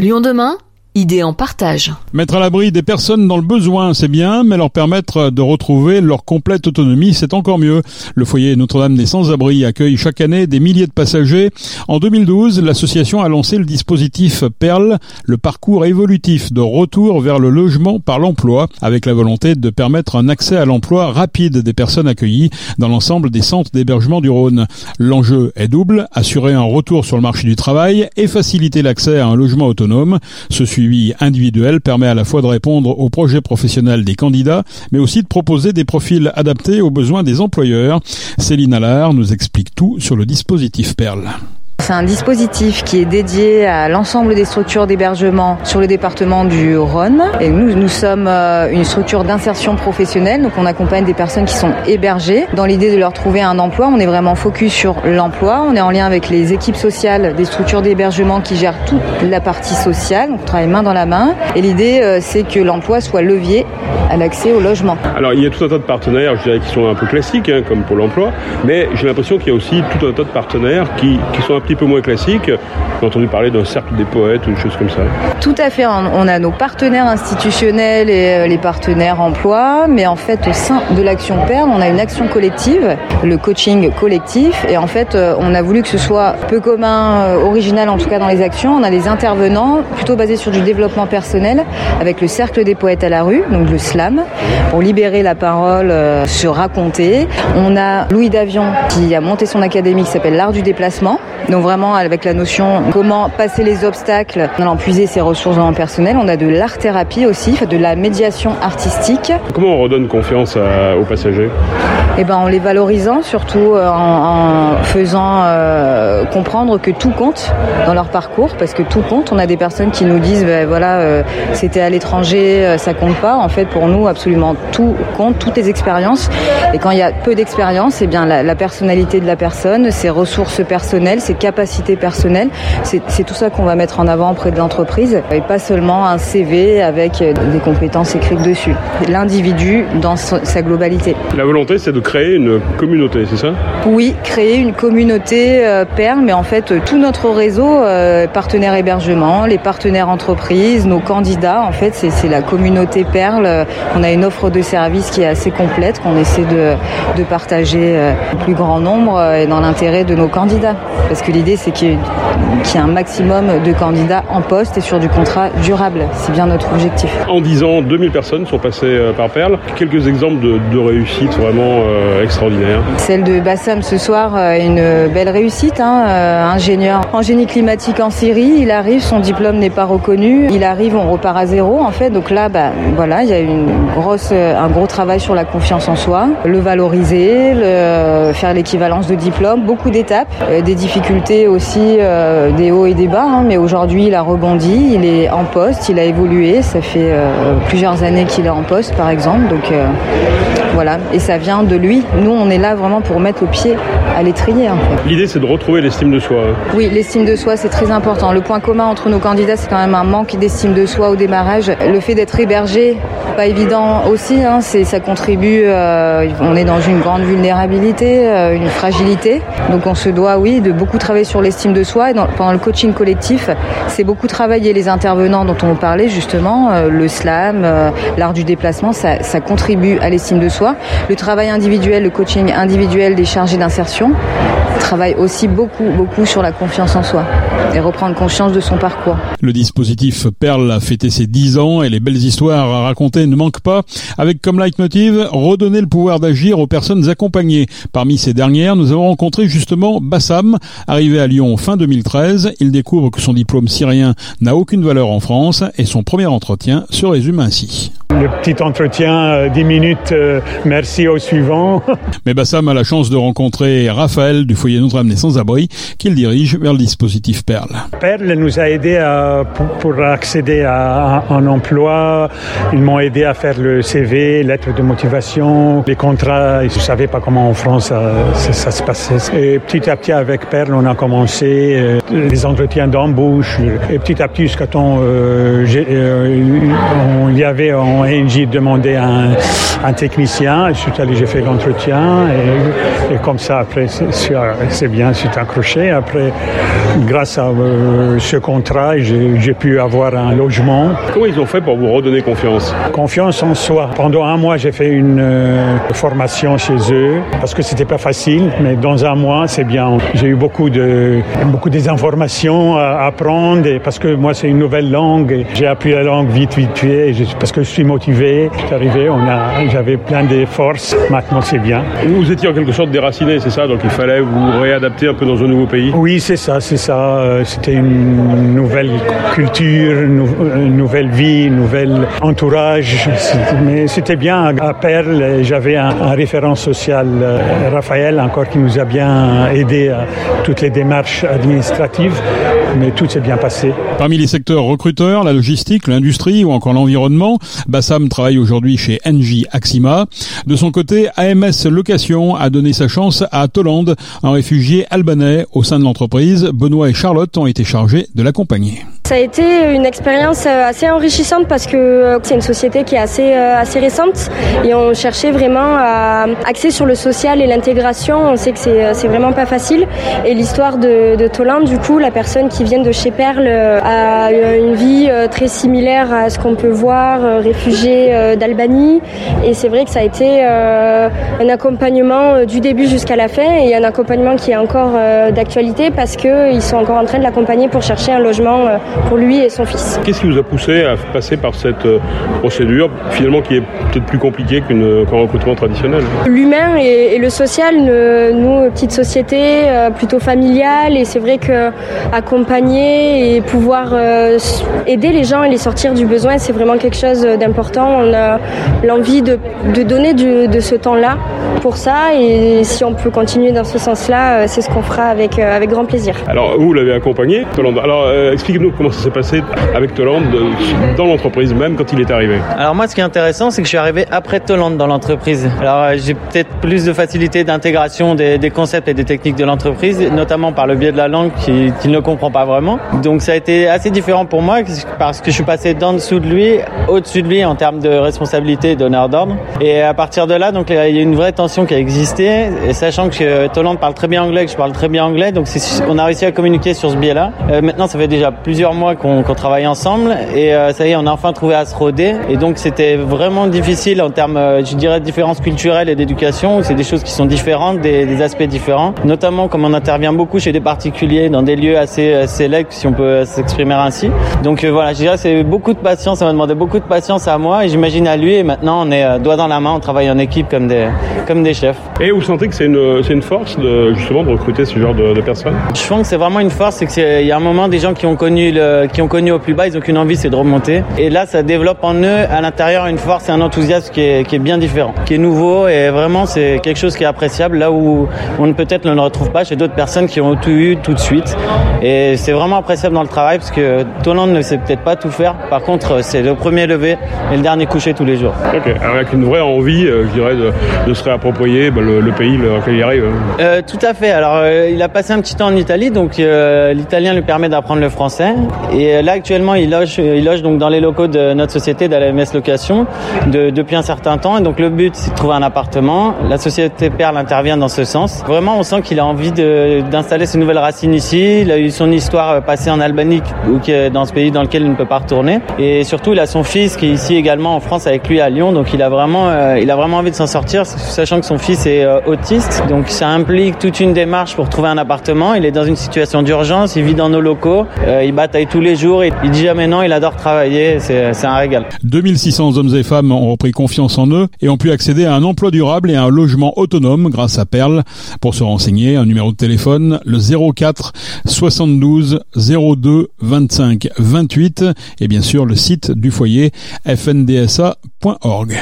Lyon demain Idée en partage. Mettre à l'abri des personnes dans le besoin, c'est bien, mais leur permettre de retrouver leur complète autonomie, c'est encore mieux. Le foyer Notre-Dame des Sans-Abri accueille chaque année des milliers de passagers. En 2012, l'association a lancé le dispositif PERL, le parcours évolutif de retour vers le logement par l'emploi, avec la volonté de permettre un accès à l'emploi rapide des personnes accueillies dans l'ensemble des centres d'hébergement du Rhône. L'enjeu est double, assurer un retour sur le marché du travail et faciliter l'accès à un logement autonome. Ce suivi individuel permet à la fois de répondre aux projets professionnels des candidats, mais aussi de proposer des profils adaptés aux besoins des employeurs. Céline Allard nous explique tout sur le dispositif Perle. C'est un dispositif qui est dédié à l'ensemble des structures d'hébergement sur le département du Rhône. Et nous, nous sommes euh, une structure d'insertion professionnelle, donc on accompagne des personnes qui sont hébergées dans l'idée de leur trouver un emploi. On est vraiment focus sur l'emploi. On est en lien avec les équipes sociales des structures d'hébergement qui gèrent toute la partie sociale. On travaille main dans la main. Et l'idée, euh, c'est que l'emploi soit levier à l'accès au logement. Alors il y a tout un tas de partenaires, je dirais, qui sont un peu classiques, hein, comme pour l'emploi, mais j'ai l'impression qu'il y a aussi tout un tas de partenaires qui sont un petit peu moins classiques. J'ai entendu parler d'un cercle des poètes ou une chose comme ça. Tout à fait. On a nos partenaires institutionnels et euh, les partenaires emploi, mais en fait, au sein de l'action Perle, on a une action collective, le coaching collectif, et en fait, euh, on a voulu que ce soit peu commun, euh, original en tout cas dans les actions. On a des intervenants plutôt basés sur du développement personnel, avec le cercle des poètes à la rue, donc le slam, pour libérer la parole, se raconter. On a Louis Davion qui a monté son académie qui s'appelle l'art du déplacement, vraiment avec la notion comment passer les obstacles en allant puiser ses ressources en personnel. On a de l'art-thérapie aussi, de la médiation artistique. Comment on redonne confiance à, aux passagers? Eh ben, en les valorisant, surtout en, en faisant euh, comprendre que tout compte dans leur parcours, parce que tout compte. On a des personnes qui nous disent, ben, voilà, euh, c'était à l'étranger, euh, ça compte pas. En fait, pour nous, absolument tout compte, toutes les expériences. Et quand il y a peu d'expérience, eh bien, la, la personnalité de la personne, ses ressources personnelles, ses capacités personnelles, c'est tout ça qu'on va mettre en avant auprès de l'entreprise, et pas seulement un CV avec des compétences écrites dessus. L'individu dans sa globalité. La volonté, c'est de créer une communauté, c'est ça? Oui, créer une communauté euh, PERL, mais en fait, tout notre réseau, euh, partenaires hébergement, les partenaires entreprises, nos candidats, en fait, c'est la communauté PERL. On a une offre de services qui est assez complète, qu'on essaie de, de partager euh, au plus grand nombre et dans l'intérêt de nos candidats. Parce que l'idée, c'est qu'il y, qu y, ait un maximum de candidats en poste et sur du contrat durable. C'est bien notre objectif. En 10 ans, 2000 personnes sont passées par Perle. Quelques exemples de, de réussite vraiment euh, extraordinaires. Celle de Bassam ce soir, une belle réussite. Hein, euh, ingénieur en génie climatique en Syrie, il arrive, son diplôme n'est pas reconnu. Il arrive, on repart à zéro en fait. Donc là, bah, voilà, il y a une grosse, un gros travail sur la confiance en soi, le valoriser, le, faire l'équivalence de diplôme, beaucoup d'étapes, euh, des difficultés aussi, euh, des hauts et des bas. Hein, mais aujourd'hui, il a rebondi, il est en poste, il a évolué. Ça fait euh, plusieurs années qu'il est en poste, par exemple. Donc euh, voilà, et ça vient de lui. Nous, on est là vraiment pour mettre le pied à l'étrier. En fait. L'idée, c'est de retrouver l'estime de soi. Oui, l'estime de soi, c'est très important. Le point commun entre nos candidats, c'est quand même un manque d'estime de soi au démarrage. Le fait d'être hébergé, pas évident aussi, hein, ça contribue, euh, on est dans une grande vulnérabilité, euh, une fragilité. Donc on se doit, oui, de beaucoup travailler sur l'estime de soi. Et dans, pendant le coaching collectif, c'est beaucoup travailler les intervenants dont on parlait justement, euh, le slam, euh, l'art du déplacement, ça, ça contribue à l'estime de soi. Le travail individuel, le coaching individuel des chargés d'insertion travaille aussi beaucoup, beaucoup sur la confiance en soi et reprendre conscience de son parcours. Le dispositif Perle a fêté ses 10 ans et les belles histoires à raconter ne manquent pas, avec comme leitmotiv redonner le pouvoir d'agir aux personnes accompagnées. Parmi ces dernières, nous avons rencontré justement Bassam, arrivé à Lyon fin 2013. Il découvre que son diplôme syrien n'a aucune valeur en France et son premier entretien se résume ainsi. Le petit entretien, 10 minutes, euh, merci au suivant. Mais Bassam a la chance de rencontrer Raphaël du foyer Notre-Dame des Sans-Abri qu'il dirige vers le dispositif Perle. Perle nous a aidé à, pour, accéder à, un emploi. Ils m'ont aidé à faire le CV, lettre de motivation, les contrats. Je ne savais pas comment en France ça, ça, ça, se passait. Et petit à petit avec Perle, on a commencé euh, les entretiens d'embauche. Et petit à petit, jusqu'à temps, euh, euh, il y avait en Engie demandait un, un technicien. Je suis allé, j'ai fait l'entretien et, et, comme ça, après, c'est bien, c'est accroché. Après, grâce à euh, ce contrat, j'ai pu avoir un logement. Comment ils ont fait pour vous redonner confiance? Confiance en soi. Pendant un mois, j'ai fait une euh, formation chez eux parce que c'était pas facile, mais dans un mois, c'est bien. J'ai eu beaucoup de beaucoup des informations à apprendre et parce que moi, c'est une nouvelle langue. J'ai appris la langue vite, vite fait parce que je suis motivé. Suis arrivé, on a, j'avais plein de forces. Maintenant, c'est bien. Vous étiez en quelque sorte déraciné, c'est ça? Donc il fallait vous réadapter un peu dans un nouveau pays? Oui, c'est ça, c'est ça. Euh, c'était une nouvelle culture, une nouvelle vie, un nouvel entourage. Mais c'était bien à Perle. J'avais un, un, référent social, euh, Raphaël, encore qui nous a bien aidé à toutes les démarches administratives. Mais tout s'est bien passé. Parmi les secteurs recruteurs, la logistique, l'industrie ou encore l'environnement, Bassam travaille aujourd'hui chez Engie Axima. De son côté, AMS Location a donné sa chance à Toland, un réfugié albanais au sein de l'entreprise. Benoît et Charlotte ont été chargés de l'accompagner. Ça a été une expérience euh, assez enrichissante parce que euh, c'est une société qui est assez, euh, assez récente et on cherchait vraiment à axer sur le social et l'intégration. On sait que c'est vraiment pas facile. Et l'histoire de, de Toland, du coup, la personne qui vient de chez Perle a une vie très similaire à ce qu'on peut voir, réfugié d'Albanie. Et c'est vrai que ça a été un accompagnement du début jusqu'à la fin et un accompagnement qui est encore d'actualité parce qu'ils sont encore en train de l'accompagner pour chercher un logement pour lui et son fils. Qu'est-ce qui vous a poussé à passer par cette euh, procédure, finalement qui est peut-être plus compliquée qu'un recrutement traditionnel? L'humain et, et, le social, nous, petite société euh, plutôt familiale, et c'est vrai que accompagner et pouvoir euh, aider les gens et les sortir du besoin, c'est vraiment quelque chose d'important. On a l'envie de, de, donner du, de ce temps-là pour ça, et si on peut continuer dans ce sens-là, c'est ce qu'on fera avec, avec grand plaisir. Alors, vous l'avez accompagné, Alors, expliquez-nous comment ça s'est passé avec Toland dans l'entreprise même quand il est arrivé Alors moi ce qui est intéressant c'est que je suis arrivé après Toland dans l'entreprise. Alors euh, j'ai peut-être plus de facilité d'intégration des, concepts et des techniques de l'entreprise, notamment par le biais de la langue qu'il qui ne comprend pas vraiment. Donc ça a été assez différent pour moi parce que je suis passé d'en dessous de lui, au-dessus de lui en termes de responsabilité et d'honneur d'ordre. Et à partir de là, donc il y a une vraie tension qui a existé, et sachant que Toland parle très bien anglais, que je parle très bien anglais, donc on a réussi à communiquer sur ce biais-là. Euh, maintenant ça fait déjà plusieurs mois qu'on qu travaille ensemble et euh, ça y est, on a enfin trouvé à se roder. Et donc c'était vraiment difficile en termes, euh, je dirais, de différences culturelles et d'éducation. C'est des choses qui sont différentes, des, des, aspects différents. Notamment comme on intervient beaucoup chez des particuliers dans des lieux assez sélects, si on peut s'exprimer ainsi. Donc euh, voilà, je dirais c'est beaucoup de patience. Ça m'a demandé beaucoup de patience à moi et j'imagine à lui. Et maintenant on est euh, doigt dans la main, on travaille en équipe comme des comme des chefs. Et vous sentez que c'est une une force de justement de recruter ce genre de, de personnes? Je pense que c'est vraiment une force, c'est qu'il y a un moment des gens qui ont connu le, qui ont connu au plus bas, ils ont qu'une envie, c'est de remonter. Et là, ça développe en eux, à l'intérieur, une force et un enthousiasme qui est, qui est bien différent, qui est nouveau et vraiment, c'est quelque chose qui est appréciable là où on peut-être ne le retrouve pas chez d'autres personnes qui ont tout eu tout de suite. Et c'est vraiment appréciable dans le travail parce que Toland ne sait peut-être pas tout faire. Par contre, c'est le premier levé et le dernier couché tous les jours. Ok, avec une vraie envie, euh, je dirais, de, de se réapproprier bah, le, le, pays dans lequel il arrive. Euh, tout à fait. Alors, euh, il a passé un petit temps en Italie, donc euh, l'italien lui permet d'apprendre le français. Et euh, là, actuellement, il loge, il loge donc dans les locaux de notre société d'ALMS Location de, depuis un certain temps. Et donc, le but, c'est de trouver un appartement. La société Perle intervient dans ce sens. Vraiment, on sent qu'il a envie d'installer ses nouvelles racines ici. Il a eu son histoire passée en Albanie, ou dans ce pays dans lequel il ne peut pas retourner. Et surtout, il a son fils qui est ici également en France avec lui à Lyon. Donc, il a vraiment, euh, il a vraiment envie de s'en sortir, sachant que son fils est euh, autiste. Donc, ça implique toute une démarche pour trouver un appartement. Il est dans une situation d'urgence. Il vit dans nos locaux. Euh, il tous les jours. Il dit jamais non. Il adore travailler. C'est un régal. 2600 hommes et femmes ont repris confiance en eux et ont pu accéder à un emploi durable et à un logement autonome grâce à Perle. Pour se renseigner, un numéro de téléphone, le 04 72 02 25 28 et bien sûr le site du foyer fndsa.org.